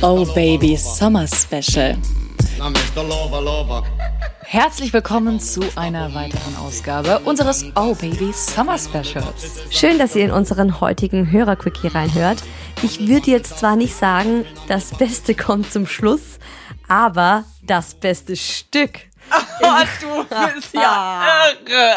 Oh Baby Summer Special. Herzlich willkommen zu einer weiteren Ausgabe unseres Oh Baby Summer Specials. Schön, dass ihr in unseren heutigen Hörerquickie reinhört. Ich würde jetzt zwar nicht sagen, das Beste kommt zum Schluss, aber das beste Stück. Oh, du bist ja irre.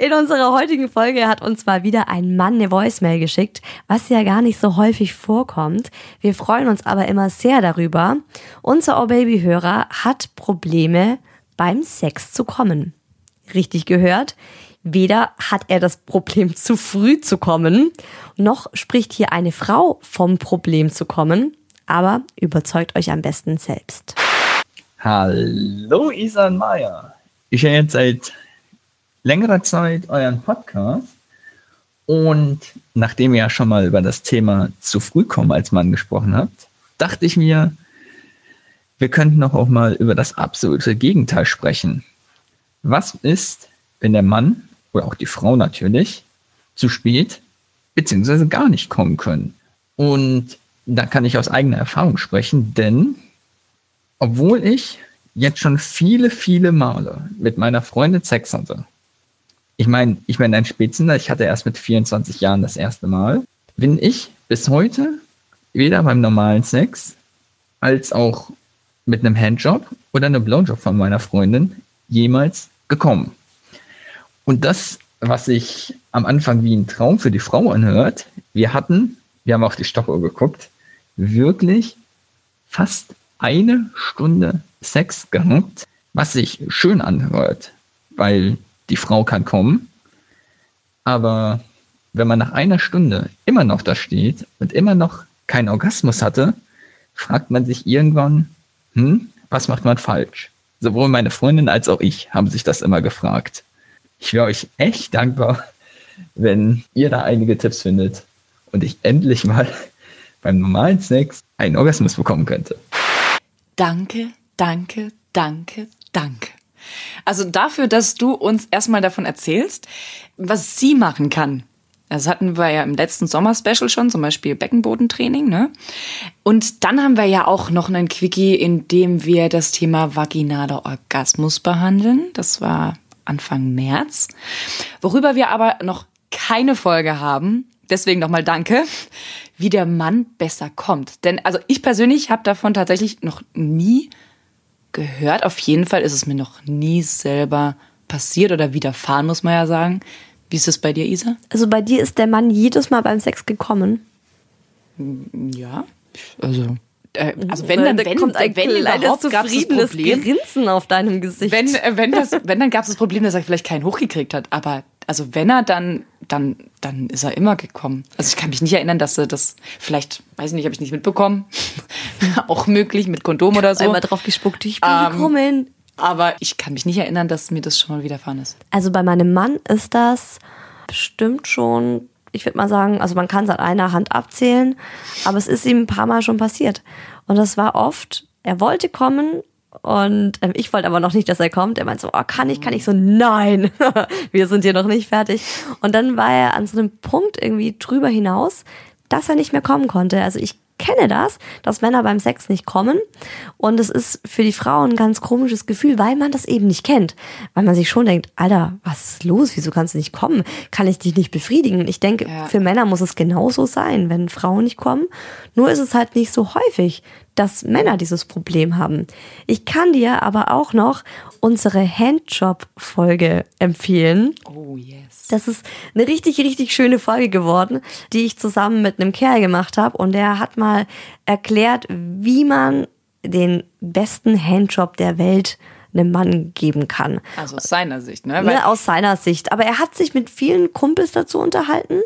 In unserer heutigen Folge hat uns mal wieder ein Mann eine Voicemail geschickt, was ja gar nicht so häufig vorkommt. Wir freuen uns aber immer sehr darüber. Unser Oh Baby Hörer hat Probleme beim Sex zu kommen. Richtig gehört. Weder hat er das Problem zu früh zu kommen, noch spricht hier eine Frau vom Problem zu kommen. Aber überzeugt euch am besten selbst. Hallo Isan Meier. Ich höre jetzt seit längerer Zeit euren Podcast und nachdem ihr ja schon mal über das Thema zu früh kommen als Mann gesprochen habt, dachte ich mir, wir könnten doch auch mal über das absolute Gegenteil sprechen. Was ist, wenn der Mann oder auch die Frau natürlich zu spät beziehungsweise gar nicht kommen können? Und da kann ich aus eigener Erfahrung sprechen, denn obwohl ich jetzt schon viele, viele Male mit meiner Freundin Sex hatte, ich meine, ich bin ein Spätzünder, ich hatte erst mit 24 Jahren das erste Mal, bin ich bis heute weder beim normalen Sex als auch mit einem Handjob oder einem Blowjob von meiner Freundin jemals gekommen. Und das, was sich am Anfang wie ein Traum für die Frau anhört, wir hatten, wir haben auf die Stoppuhr geguckt, wirklich fast eine Stunde Sex gehabt, was sich schön anhört, weil die Frau kann kommen. Aber wenn man nach einer Stunde immer noch da steht und immer noch keinen Orgasmus hatte, fragt man sich irgendwann, hm, was macht man falsch? Sowohl meine Freundin als auch ich haben sich das immer gefragt. Ich wäre euch echt dankbar, wenn ihr da einige Tipps findet und ich endlich mal beim normalen Sex einen Orgasmus bekommen könnte. Danke, danke, danke, danke. Also dafür, dass du uns erstmal davon erzählst, was sie machen kann. Das hatten wir ja im letzten Sommer-Special schon, zum Beispiel Beckenbodentraining, ne? Und dann haben wir ja auch noch einen Quickie, in dem wir das Thema vaginaler Orgasmus behandeln. Das war Anfang März. Worüber wir aber noch keine Folge haben. Deswegen nochmal danke, wie der Mann besser kommt. Denn also ich persönlich habe davon tatsächlich noch nie gehört. Auf jeden Fall ist es mir noch nie selber passiert oder widerfahren, muss man ja sagen. Wie ist es bei dir, Isa? Also bei dir ist der Mann jedes Mal beim Sex gekommen. Ja, also äh, also wenn dann da wenn, kommt ein wenn kleines zufriedenes Problem, Grinsen auf deinem Gesicht. wenn äh, wenn das wenn dann gab es das Problem, dass er vielleicht keinen hochgekriegt hat, aber also wenn er dann dann dann ist er immer gekommen. Also ich kann mich nicht erinnern, dass er das vielleicht weiß ich nicht, habe ich nicht mitbekommen. auch möglich mit Kondom oder so. Einmal drauf gespuckt, ich bin Ähm, gekommen. Aber ich kann mich nicht erinnern, dass mir das schon mal widerfahren ist. Also bei meinem Mann ist das bestimmt schon, ich würde mal sagen, also man kann es an einer Hand abzählen, aber es ist ihm ein paar Mal schon passiert. Und das war oft, er wollte kommen und ähm, ich wollte aber noch nicht, dass er kommt. Er meinte so, oh, kann ich, kann ich so, nein, wir sind hier noch nicht fertig. Und dann war er an so einem Punkt irgendwie drüber hinaus, dass er nicht mehr kommen konnte. Also ich kenne das, dass Männer beim Sex nicht kommen. Und es ist für die Frauen ein ganz komisches Gefühl, weil man das eben nicht kennt. Weil man sich schon denkt, Alter, was ist los? Wieso kannst du nicht kommen? Kann ich dich nicht befriedigen? Ich denke, Ja. für Männer muss es genauso sein, wenn Frauen nicht kommen. Nur ist es halt nicht so häufig, dass Männer dieses Problem haben. Ich kann dir aber auch noch unsere Handjob-Folge empfehlen. Oh yes. Das ist eine richtig, richtig schöne Folge geworden, die ich zusammen mit einem Kerl gemacht habe. Und der hat mal erklärt, wie man den besten Handjob der Welt einem Mann geben kann. Also aus seiner Sicht, ne? Ne, aus seiner Sicht. Aber er hat sich mit vielen Kumpels dazu unterhalten.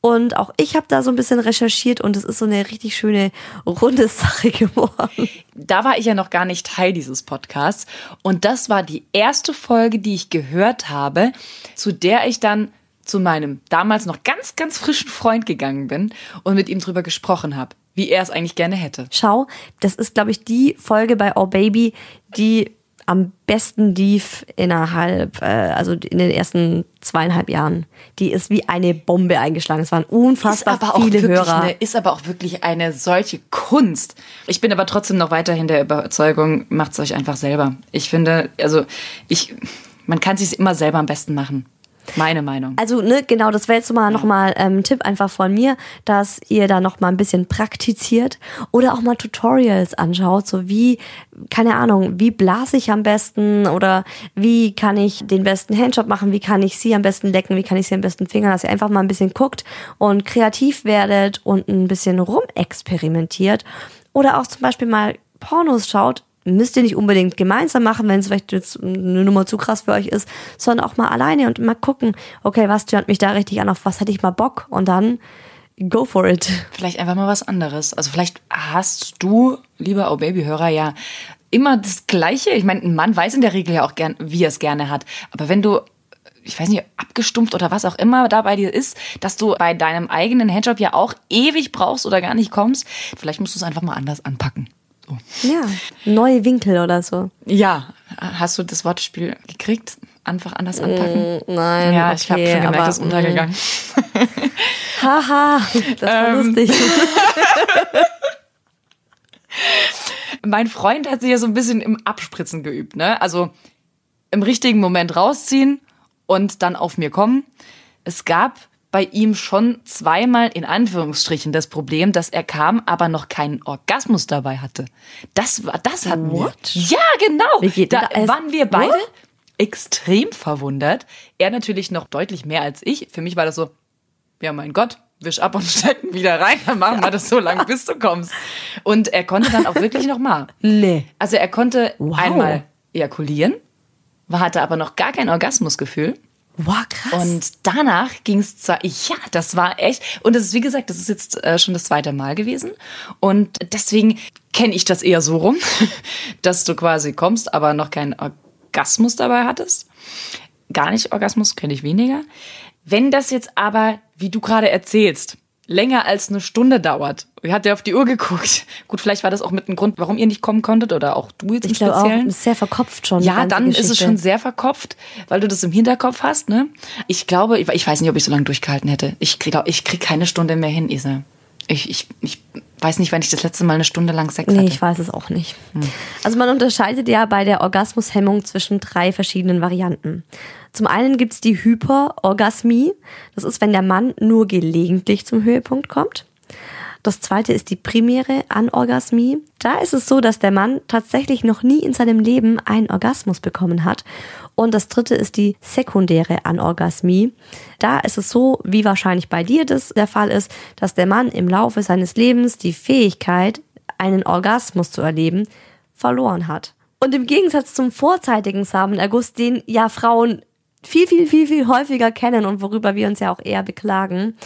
Und auch ich habe da so ein bisschen recherchiert und es ist so eine richtig schöne runde Sache geworden. da war ich ja noch gar nicht Teil dieses Podcasts. Und das war die erste Folge, die ich gehört habe, zu der ich dann zu meinem damals noch ganz, ganz frischen Freund gegangen bin und mit ihm drüber gesprochen habe, wie er es eigentlich gerne hätte. Schau, das ist, glaube ich, die Folge bei Oh Baby, die am besten lief innerhalb, äh, also in den ersten zweieinhalb Jahren. Die ist wie eine Bombe eingeschlagen. Es waren unfassbar viele Hörer. Eine, ist aber auch wirklich eine solche Kunst. Ich bin aber trotzdem noch weiterhin der Überzeugung, macht es euch einfach selber. Ich finde, also ich, man kann es sich immer selber am besten machen. Meine Meinung. Also, ne, genau, das wäre jetzt mal ja. nochmal ähm, ein Tipp einfach von mir, dass ihr da nochmal ein bisschen praktiziert oder auch mal Tutorials anschaut, so wie, keine Ahnung, wie blase ich am besten oder wie kann ich den besten Handjob machen, wie kann ich sie am besten lecken, wie kann ich sie am besten fingern, dass ihr einfach mal ein bisschen guckt und kreativ werdet und ein bisschen rumexperimentiert oder auch zum Beispiel mal Pornos schaut, müsst ihr nicht unbedingt gemeinsam machen, wenn es vielleicht jetzt eine Nummer zu krass für euch ist, sondern auch mal alleine und mal gucken, okay, was stört mich da richtig an, auf was hätte ich mal Bock und dann go for it. Vielleicht einfach mal was anderes. Also vielleicht hast du, lieber Oh Baby-Hörer, ja immer das Gleiche. Ich meine, ein Mann weiß in der Regel ja auch gern, wie er es gerne hat. Aber wenn du ich weiß nicht, abgestumpft oder was auch immer da bei dir ist, dass du bei deinem eigenen Handjob ja auch ewig brauchst oder gar nicht kommst, vielleicht musst du es einfach mal anders anpacken. So. Ja, neue Winkel oder so. Ja, hast du das Wortspiel gekriegt? Einfach anders anpacken? Mm, nein. Ja, ich habe schon gemerkt, das ist untergegangen. Haha, das war ähm. lustig. mein Freund hat sich ja so ein bisschen im Abspritzen geübt, ne? Also im richtigen Moment rausziehen und dann auf mir kommen. Es gab bei ihm schon zweimal in Anführungsstrichen das Problem, dass er kam, aber noch keinen Orgasmus dabei hatte. Das war, das hatten What? wir. Ja, genau. Da waren wir beide What? extrem verwundert. Er natürlich noch deutlich mehr als ich. Für mich war das so, ja mein Gott, wisch ab und stecken wieder rein, dann machen wir das so lange, bis du kommst. Und er konnte dann auch wirklich noch mal. Nee. Also er konnte Wow. einmal ejakulieren, hatte aber noch gar kein Orgasmusgefühl. Wow, krass. Und danach ging es zwar, ja, das war echt. Und das ist, wie gesagt, das ist jetzt äh, schon das zweite Mal gewesen. Und deswegen kenne ich das eher so rum, dass du quasi kommst, aber noch keinen Orgasmus dabei hattest. Gar nicht Orgasmus, kenne ich weniger. Wenn das jetzt aber, wie du gerade erzählst, länger als eine Stunde dauert. Ich hatte auf die Uhr geguckt. Gut, vielleicht war das auch mit einem Grund, warum ihr nicht kommen konntet oder auch du jetzt im ich glaube auch, Speziellen. ist sehr verkopft schon. Ja, dann ist es Geschichte. schon sehr verkopft, weil du das im Hinterkopf hast, ne? Ich glaube, ich, ich weiß nicht, ob ich so lange durchgehalten hätte. Ich krieg, ich krieg keine Stunde mehr hin, Isa. Ich, ich, ich weiß nicht, wann ich das letzte Mal eine Stunde lang Sex Nee, hatte. ich weiß es auch nicht. Also man unterscheidet ja bei der Orgasmushemmung zwischen drei verschiedenen Varianten. Zum einen gibt's die Hyperorgasmie. Das ist, wenn der Mann nur gelegentlich zum Höhepunkt kommt. Das zweite ist die primäre Anorgasmie. Da ist es so, dass der Mann tatsächlich noch nie in seinem Leben einen Orgasmus bekommen hat. Und das dritte ist die sekundäre Anorgasmie. Da ist es so, wie wahrscheinlich bei dir das der Fall ist, dass der Mann im Laufe seines Lebens die Fähigkeit, einen Orgasmus zu erleben, verloren hat. Und im Gegensatz zum vorzeitigen Samenerguss, den ja Frauen viel, viel, viel, viel häufiger kennen und worüber wir uns ja auch eher beklagen,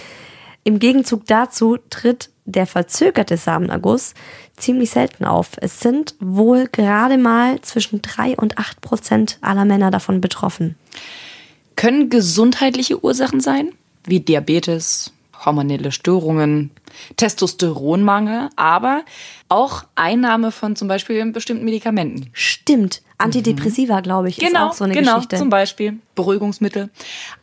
im Gegenzug dazu tritt der verzögerte Samenerguss ziemlich selten auf. Es sind wohl gerade mal zwischen drei und acht Prozent aller Männer davon betroffen. Können gesundheitliche Ursachen sein, wie Diabetes, hormonelle Störungen, Testosteronmangel, aber auch Einnahme von zum Beispiel bestimmten Medikamenten. Stimmt. Antidepressiva, glaube ich, ist Genau, auch so eine genau, Geschichte. zum Beispiel Beruhigungsmittel,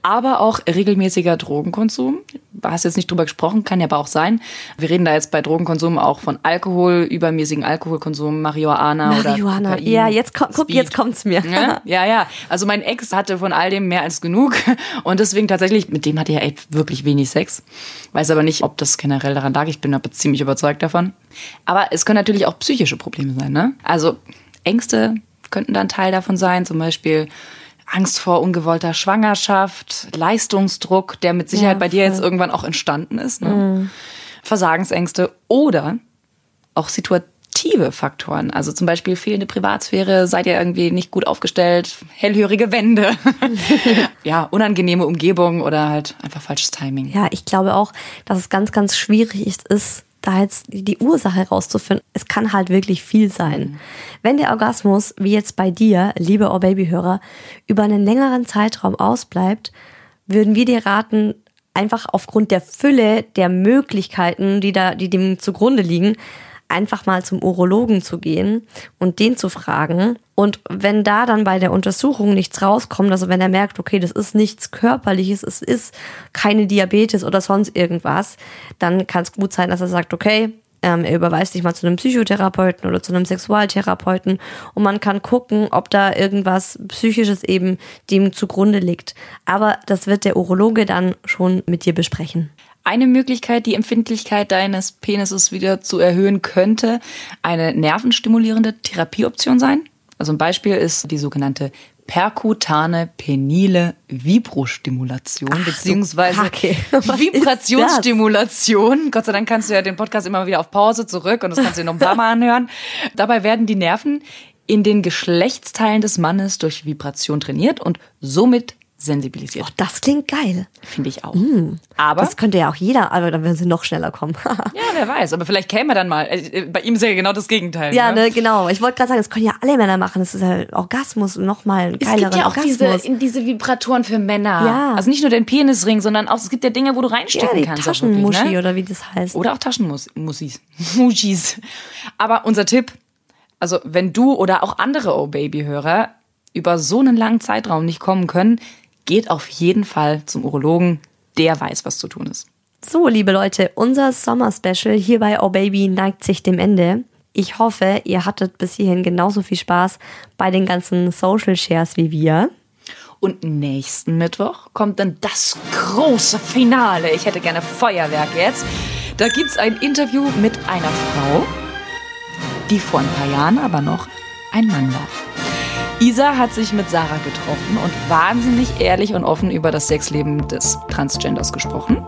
aber auch regelmäßiger Drogenkonsum. Du hast jetzt nicht drüber gesprochen, kann ja aber auch sein. Wir reden da jetzt bei Drogenkonsum auch von Alkohol, übermäßigen Alkoholkonsum, Marihuana, Marihuana. oder Kokain, Ja, jetzt komm, guck, jetzt kommt's mir. Ja, ja, ja. Also mein Ex hatte von all dem mehr als genug und deswegen tatsächlich, mit dem hatte er echt wirklich wenig Sex. Weiß aber nicht, ob das generell daran lag. Ich bin aber ziemlich überzeugt davon. Aber es können natürlich auch psychische Probleme sein, ne? Also Ängste könnten dann Teil davon sein, zum Beispiel Angst vor ungewollter Schwangerschaft, Leistungsdruck, der mit Sicherheit Ja, bei dir jetzt irgendwann auch entstanden ist, ne? Versagensängste oder auch situative Faktoren. Also zum Beispiel fehlende Privatsphäre, seid ihr irgendwie nicht gut aufgestellt, hellhörige Wände, ja, unangenehme Umgebung oder halt einfach falsches Timing. Ja, ich glaube auch, dass es ganz, ganz schwierig ist, da jetzt die Ursache herauszufinden. Es kann halt wirklich viel sein. Wenn der Orgasmus, wie jetzt bei dir, liebe Oh Baby-Hörer, über einen längeren Zeitraum ausbleibt, würden wir dir raten, einfach aufgrund der Fülle der Möglichkeiten, die da, die dem zugrunde liegen, einfach mal zum Urologen zu gehen und den zu fragen. Und wenn da dann bei der Untersuchung nichts rauskommt, also wenn er merkt, okay, das ist nichts Körperliches, es ist keine Diabetes oder sonst irgendwas, dann kann es gut sein, dass er sagt, okay, ähm, er überweist dich mal zu einem Psychotherapeuten oder zu einem Sexualtherapeuten und man kann gucken, ob da irgendwas Psychisches eben dem zugrunde liegt. Aber das wird der Urologe dann schon mit dir besprechen. Eine Möglichkeit, die Empfindlichkeit deines Penises wieder zu erhöhen, könnte eine nervenstimulierende Therapieoption sein. Also ein Beispiel ist die sogenannte perkutane penile Vibrostimulation Ach, beziehungsweise Vibrationsstimulation. Gott sei Dank kannst du ja den Podcast immer wieder auf Pause zurück und das kannst du dir noch ein paar Mal anhören. Dabei werden die Nerven in den Geschlechtsteilen des Mannes durch Vibration trainiert und somit sensibilisiert. Oh, das klingt geil. Finde ich auch. Mm. Aber Das könnte ja auch jeder, aber dann würden sie noch schneller kommen. ja, wer weiß. Aber vielleicht käme er dann mal. Äh, Bei ihm ist ja genau das Gegenteil. ja, ne? ne, genau. Ich wollte gerade sagen, das können ja alle Männer machen. Das ist ja Orgasmus und nochmal ein Es geileren gibt ja auch diese, Orgasmus. diese Vibratoren für Männer. Ja. Also nicht nur den Penisring, sondern auch, es gibt ja Dinge, wo du ja, reinstecken die kannst. Taschenmuschi ne? oder wie das heißt. Oder auch Taschenmussis. Muschis. Aber unser Tipp, also wenn du oder auch andere Oh Baby-Hörer über so einen langen Zeitraum nicht kommen können, geht auf jeden Fall zum Urologen. Der weiß, was zu tun ist. So, liebe Leute, unser Sommer-Special hier bei Oh Baby neigt sich dem Ende. Ich hoffe, ihr hattet bis hierhin genauso viel Spaß bei den ganzen Social Shares wie wir. Und nächsten Mittwoch kommt dann das große Finale. Ich hätte gerne Feuerwerk jetzt. Da gibt's ein Interview mit einer Frau, die vor ein paar Jahren aber noch ein Mann war. Isa hat sich mit Sarah getroffen und wahnsinnig ehrlich und offen über das Sexleben des Transgenders gesprochen.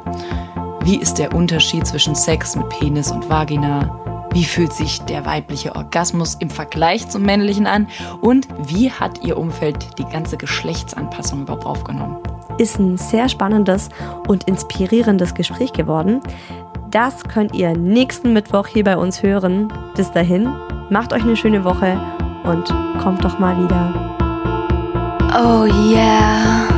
Wie ist der Unterschied zwischen Sex mit Penis und Vagina? Wie fühlt sich der weibliche Orgasmus im Vergleich zum männlichen an? Und wie hat ihr Umfeld die ganze Geschlechtsanpassung überhaupt aufgenommen? Ist ein sehr spannendes und inspirierendes Gespräch geworden. Das könnt ihr nächsten Mittwoch hier bei uns hören. Bis dahin, macht euch eine schöne Woche und kommt doch mal wieder. Oh yeah.